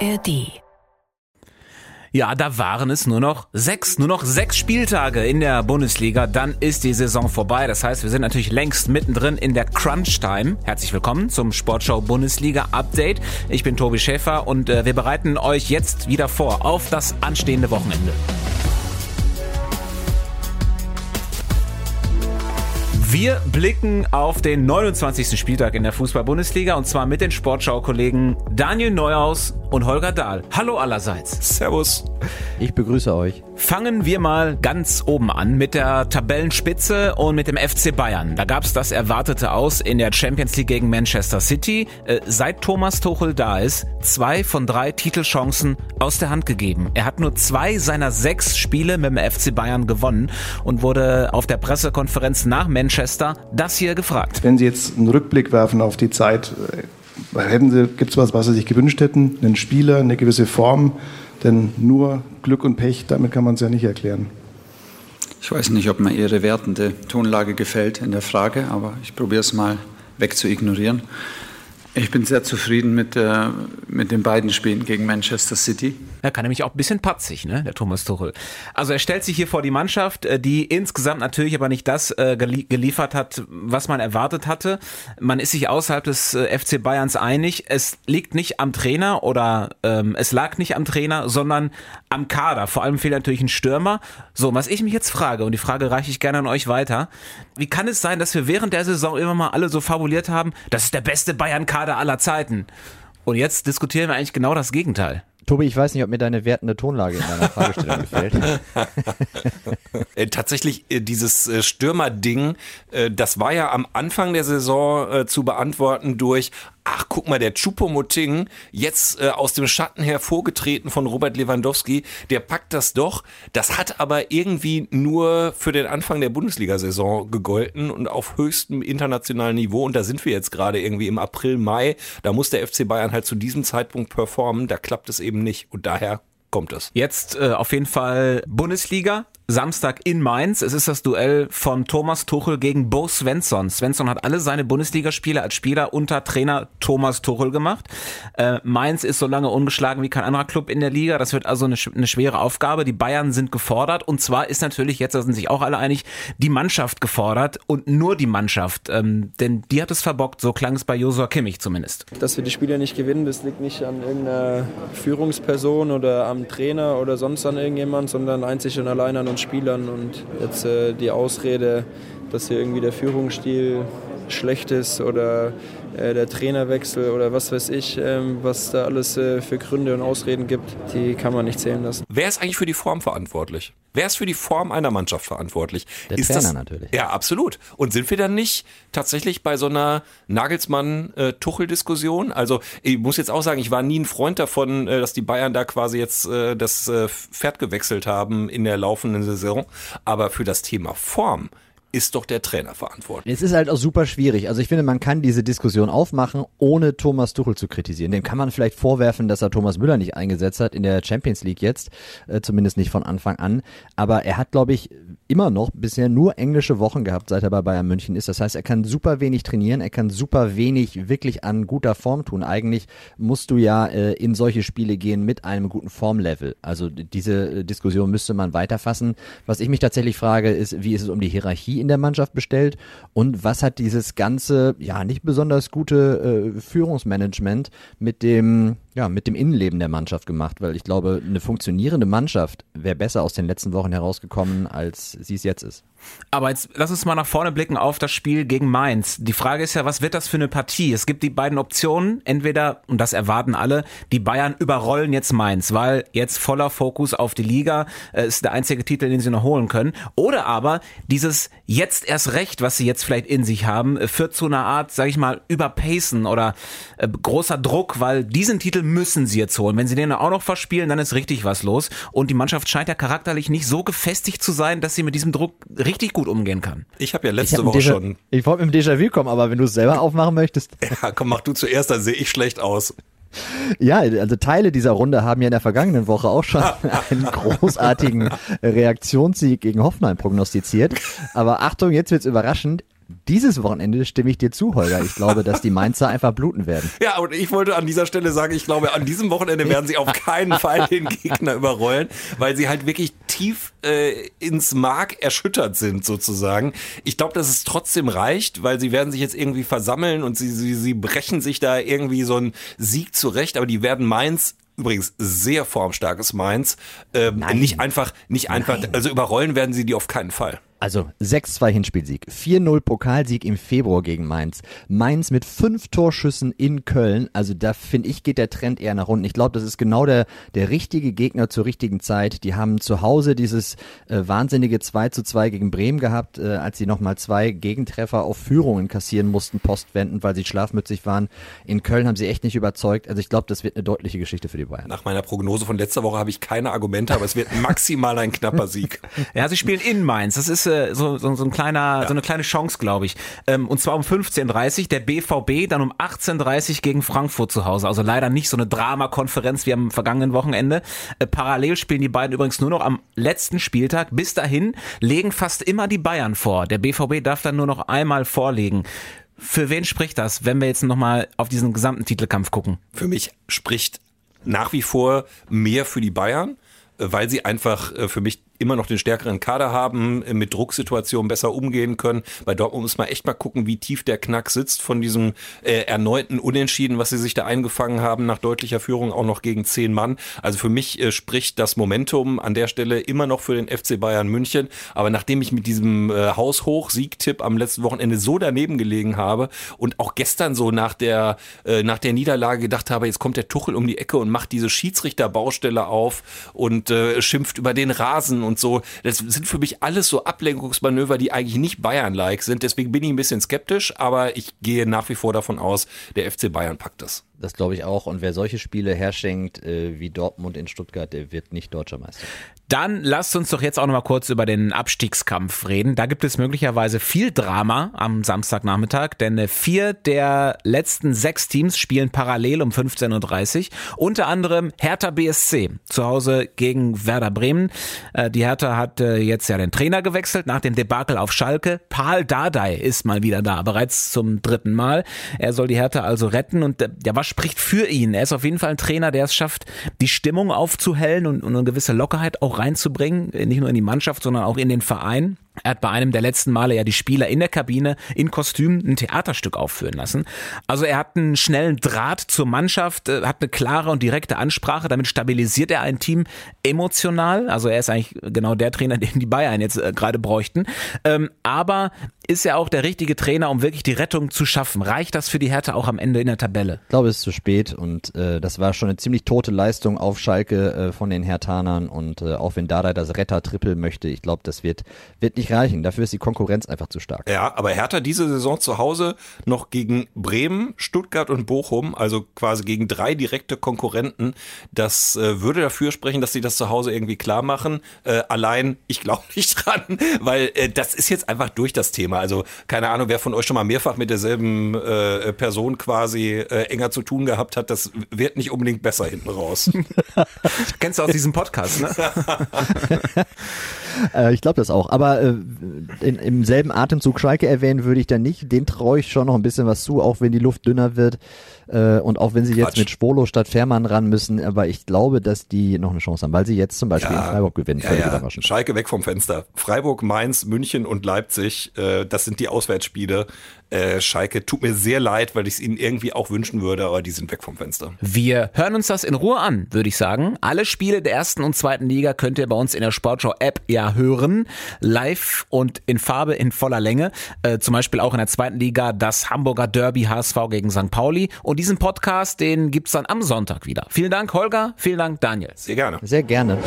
ARD. Ja, da waren es nur noch sechs, nur noch sechs Spieltage in der Bundesliga. Dann ist die Saison vorbei. Das heißt, wir sind natürlich längst mittendrin in der Crunch-Time. Herzlich willkommen zum Sportschau Bundesliga Update. Ich bin Tobi Schäfer und äh, wir bereiten euch jetzt wieder vor auf das anstehende Wochenende. Wir blicken auf den 29. Spieltag in der Fußball-Bundesliga und zwar mit den Sportschau-Kollegen Daniel Neuhaus und Holger Dahl. Hallo allerseits. Servus. Ich begrüße euch. Fangen wir mal ganz oben an mit der Tabellenspitze und mit dem FC Bayern. Da gab es das erwartete Aus in der Champions League gegen Manchester City. Äh, seit Thomas Tuchel da ist, zwei von drei Titelchancen aus der Hand gegeben. Er hat nur zwei seiner sechs Spiele mit dem FC Bayern gewonnen und wurde auf der Pressekonferenz nach Manchester das hier gefragt. Wenn Sie jetzt einen Rückblick werfen auf die Zeit, äh, hätten Sie, gibt es was, was Sie sich gewünscht hätten? Einen Spieler, eine gewisse Form? Denn nur Glück und Pech, damit kann man es ja nicht erklären. Ich weiß nicht, ob mir Ihre wertende Tonlage gefällt in der Frage, aber ich probiere es mal weg zu ignorieren. Ich bin sehr zufrieden mit, äh, mit den beiden Spielen gegen Manchester City. Er kann nämlich auch ein bisschen patzig, ne, der Thomas Tuchel. Also er stellt sich hier vor die Mannschaft, äh, die insgesamt natürlich aber nicht das äh, geliefert hat, was man erwartet hatte. Man ist sich außerhalb des äh, FC Bayerns einig. Es liegt nicht am Trainer oder ähm, es lag nicht am Trainer, sondern am Kader. Vor allem fehlt natürlich ein Stürmer. So, was ich mich jetzt frage, und die Frage reiche ich gerne an euch weiter. Wie kann es sein, dass wir während der Saison immer mal alle so fabuliert haben, das ist der beste Bayern-Kader Kader aller Zeiten. Und jetzt diskutieren wir eigentlich genau das Gegenteil. Tobi, ich weiß nicht, ob mir deine wertende Tonlage in deiner Fragestellung gefällt. Äh, tatsächlich, äh, dieses äh, Stürmer-Ding, das war ja am Anfang der Saison zu beantworten durch, ach guck mal, der Chupomoting, jetzt äh, aus dem Schatten hervorgetreten von Robert Lewandowski, der packt das doch. Das hat aber irgendwie nur für den Anfang der Bundesliga-Saison gegolten und auf höchstem internationalen Niveau. Und da sind wir jetzt gerade irgendwie im April, Mai. Da muss der FC Bayern halt zu diesem Zeitpunkt performen. Da klappt es eben nicht. Und daher kommt es. Jetzt äh, auf jeden Fall Bundesliga. Samstag in Mainz. Es ist das Duell von Thomas Tuchel gegen Bo Svensson. Svensson hat alle seine Bundesligaspiele als Spieler unter Trainer Thomas Tuchel gemacht. Äh, Mainz ist so lange ungeschlagen wie kein anderer Club in der Liga. Das wird also eine, eine, schwere Aufgabe. Die Bayern sind gefordert. Und zwar ist natürlich, jetzt da sind sich auch alle einig, die Mannschaft gefordert und nur die Mannschaft. Ähm, denn die hat es verbockt. So klang es bei Josua Kimmich zumindest. Dass wir die Spiele nicht gewinnen, das liegt nicht an irgendeiner Führungsperson oder am Trainer oder sonst an irgendjemand, sondern einzig und allein an uns Spielern und jetzt äh, die Ausrede, dass hier irgendwie der Führungsstil schlecht ist oder äh, der Trainerwechsel oder was weiß ich, ähm, was da alles äh, für Gründe und Ausreden gibt, die kann man nicht zählen lassen. Wer ist eigentlich für die Form verantwortlich? Wer ist für die Form einer Mannschaft verantwortlich? Der ist Trainer das, natürlich. Ja, absolut. Und sind wir dann nicht tatsächlich bei so einer Nagelsmann-Tuchel-Diskussion? Also ich muss jetzt auch sagen, ich war nie ein Freund davon, äh, dass die Bayern da quasi jetzt äh, das äh, Pferd gewechselt haben in der laufenden Saison. Aber für das Thema Form ist doch der Trainer verantwortlich. Es ist halt auch super schwierig. Also ich finde, man kann diese Diskussion aufmachen, ohne Thomas Tuchel zu kritisieren. Dem kann man vielleicht vorwerfen, dass er Thomas Müller nicht eingesetzt hat in der Champions League jetzt, äh, zumindest nicht von Anfang an. Aber er hat, glaube ich, immer noch bisher nur englische Wochen gehabt, seit er bei Bayern München ist. Das heißt, er kann super wenig trainieren, er kann super wenig wirklich an guter Form tun. Eigentlich musst du ja äh, in solche Spiele gehen mit einem guten Formlevel. Also diese äh, Diskussion müsste man weiterfassen. Was ich mich tatsächlich frage, ist, wie ist es um die Hierarchie in der Mannschaft bestellt? Und was hat dieses ganze, ja, nicht besonders gute äh, Führungsmanagement mit dem ja, mit dem Innenleben der Mannschaft gemacht, weil ich glaube, eine funktionierende Mannschaft wäre besser aus den letzten Wochen herausgekommen, als sie es jetzt ist. Aber jetzt lass uns mal nach vorne blicken auf das Spiel gegen Mainz. Die Frage ist ja, was wird das für eine Partie? Es gibt die beiden Optionen. Entweder, und das erwarten alle, die Bayern überrollen jetzt Mainz, weil jetzt voller Fokus auf die Liga äh, ist der einzige Titel, den sie noch holen können. Oder aber dieses jetzt erst recht, was sie jetzt vielleicht in sich haben, äh, führt zu einer Art, sag ich mal, Überpacen oder äh, großer Druck, weil diesen Titel müssen sie jetzt holen. Wenn sie den auch noch verspielen, dann ist richtig was los. Und die Mannschaft scheint ja charakterlich nicht so gefestigt zu sein, dass sie mit diesem Druck richtig gut umgehen kann. Ich habe ja letzte hab Woche schon. Ich wollte mit dem Déjà-vu kommen, aber wenn du es selber aufmachen möchtest. Ja, komm, mach du zuerst, dann sehe ich schlecht aus. Ja, also Teile dieser Runde haben ja in der vergangenen Woche auch schon einen großartigen Reaktionssieg gegen Hoffenheim prognostiziert. Aber Achtung, jetzt wird's überraschend. Dieses Wochenende stimme ich dir zu, Holger. Ich glaube, dass die Mainzer einfach bluten werden. Ja, und ich wollte an dieser Stelle sagen, ich glaube, an diesem Wochenende werden sie auf keinen Fall den Gegner überrollen, weil sie halt wirklich tief äh, ins Mark erschüttert sind, sozusagen. Ich glaube, dass es trotzdem reicht, weil sie werden sich jetzt irgendwie versammeln und sie, sie, sie brechen sich da irgendwie so einen Sieg zurecht, aber die werden Mainz übrigens sehr formstarkes Mainz. Ähm, nicht einfach, nicht einfach, Nein. also überrollen werden sie die auf keinen Fall. Also 6-2 Hinspielsieg, 4-0 Pokalsieg im Februar gegen Mainz. Mainz mit fünf Torschüssen in Köln. Also da finde ich, geht der Trend eher nach unten. Ich glaube, das ist genau der, der richtige Gegner zur richtigen Zeit. Die haben zu Hause dieses äh, wahnsinnige 2 zu 2 gegen Bremen gehabt, äh, als sie nochmal zwei Gegentreffer auf Führungen kassieren mussten, postwendend, weil sie schlafmützig waren. In Köln haben sie echt nicht überzeugt. Also ich glaube, das wird eine deutliche Geschichte für die Bayern. Nach meiner Prognose von letzter Woche habe ich keine Argumente, aber es wird maximal ein knapper Sieg. Ja, sie spielen in Mainz. Das ist äh, so, so, so ein kleiner, so eine kleine Chance, glaube ich. Ähm, und zwar um 15.30 Uhr, der BVB dann um 18.30 Uhr gegen Frankfurt zu Hause. Also leider nicht so eine Dramakonferenz wie am vergangenen Wochenende. Äh, parallel spielen die beiden übrigens nur noch am letzten Spieltag. Bis dahin legen fast immer die Bayern vor. Der BVB darf dann nur noch einmal vorlegen. Für wen spricht das, wenn wir jetzt nochmal auf diesen gesamten Titelkampf gucken? Für mich spricht nach wie vor mehr für die Bayern, äh, weil sie einfach äh, für mich immer noch den stärkeren Kader haben, äh, mit Drucksituationen besser umgehen können. Bei Dortmund muss man echt mal gucken, wie tief der Knack sitzt von diesem äh, erneuten Unentschieden, was sie sich da eingefangen haben, nach deutlicher Führung auch noch gegen zehn Mann. Also für mich äh, spricht das Momentum an der Stelle immer noch für den FC Bayern München. Aber nachdem ich mit diesem äh, Haushoch-Siegtipp am letzten Wochenende so daneben gelegen habe und auch gestern so nach der, äh, nach der Niederlage gedacht habe, jetzt kommt der Tuchel um die Ecke und macht diese Schiedsrichterbaustelle auf und äh, schimpft über den Rasen und so. Das sind für mich alles so Ablenkungsmanöver, die eigentlich nicht Bayern-like sind. Deswegen bin ich ein bisschen skeptisch, aber ich gehe nach wie vor davon aus, der FC Bayern packt das. Das glaube ich auch. Und wer solche Spiele herschenkt, äh, wie Dortmund in Stuttgart, der wird nicht deutscher Meister. Dann lasst uns doch jetzt auch noch mal kurz über den Abstiegskampf reden. Da gibt es möglicherweise viel Drama am Samstagnachmittag, denn äh, vier der letzten sechs Teams spielen parallel um 15.30 Uhr. Unter anderem Hertha BSC zu Hause gegen Werder Bremen. Äh, Die Hertha hat äh, jetzt ja den Trainer gewechselt nach dem Debakel auf Schalke. Paul Dardai ist mal wieder da, bereits zum dritten Mal. Er soll die Hertha also retten und ja, was spricht für ihn? Er ist auf jeden Fall ein Trainer, der es schafft, die Stimmung aufzuhellen und, und eine gewisse Lockerheit auch reinzubringen, nicht nur in die Mannschaft, sondern auch in den Verein. Er hat bei einem der letzten Male ja die Spieler in der Kabine in Kostüm ein Theaterstück aufführen lassen. Also er hat einen schnellen Draht zur Mannschaft, äh, hat eine klare und direkte Ansprache, damit stabilisiert er ein Team emotional. Also er ist eigentlich genau der Trainer, den die Bayern jetzt äh, gerade bräuchten. Ähm, aber ist er auch der richtige Trainer, um wirklich die Rettung zu schaffen? Reicht das für die Härte auch am Ende in der Tabelle? Ich glaube, es ist zu spät und äh, das war schon eine ziemlich tote Leistung auf Schalke äh, von den Hertanern und äh, auch wenn Dardai das Retter-Triple möchte, ich glaube, das wird, wird nicht reichen. Dafür ist die Konkurrenz einfach zu stark. Ja, aber Hertha diese Saison zu Hause noch gegen Bremen, Stuttgart und Bochum, also quasi gegen drei direkte Konkurrenten. Das äh, würde dafür sprechen, dass sie das zu Hause irgendwie klar machen. Äh, allein, ich glaube nicht dran, weil äh, das ist jetzt einfach durch das Thema. Also keine Ahnung, wer von euch schon mal mehrfach mit derselben äh, Person quasi äh, enger zu tun gehabt hat, das wird nicht unbedingt besser hinten raus. Kennst du aus diesem Podcast, ne? Äh, ich glaube das auch. Aber äh, in, im selben Atemzug Schalke erwähnen würde ich dann nicht. Den traue ich schon noch ein bisschen was zu, auch wenn die Luft dünner wird. Äh, und auch wenn sie jetzt Quatsch. mit Schwolo statt Fährmann ran müssen. Aber ich glaube, dass die noch eine Chance haben, weil sie jetzt zum Beispiel Ja. in Freiburg gewinnen. Ja, ja. Schalke weg vom Fenster. Freiburg, Mainz, München und Leipzig, äh, das sind die Auswärtsspiele. Äh, Schalke tut mir sehr leid, weil ich es ihnen irgendwie auch wünschen würde, aber die sind weg vom Fenster. Wir hören uns das in Ruhe an, würde ich sagen. Alle Spiele der ersten und zweiten Liga könnt ihr bei uns in der Sportschau-App ja hören. Live und in Farbe in voller Länge. Äh, zum Beispiel auch in der zweiten Liga das Hamburger Derby HSV gegen St. Pauli. Und diesen Podcast, den gibt's dann am Sonntag wieder. Vielen Dank, Holger. Vielen Dank, Daniel. Sehr gerne. Sehr gerne.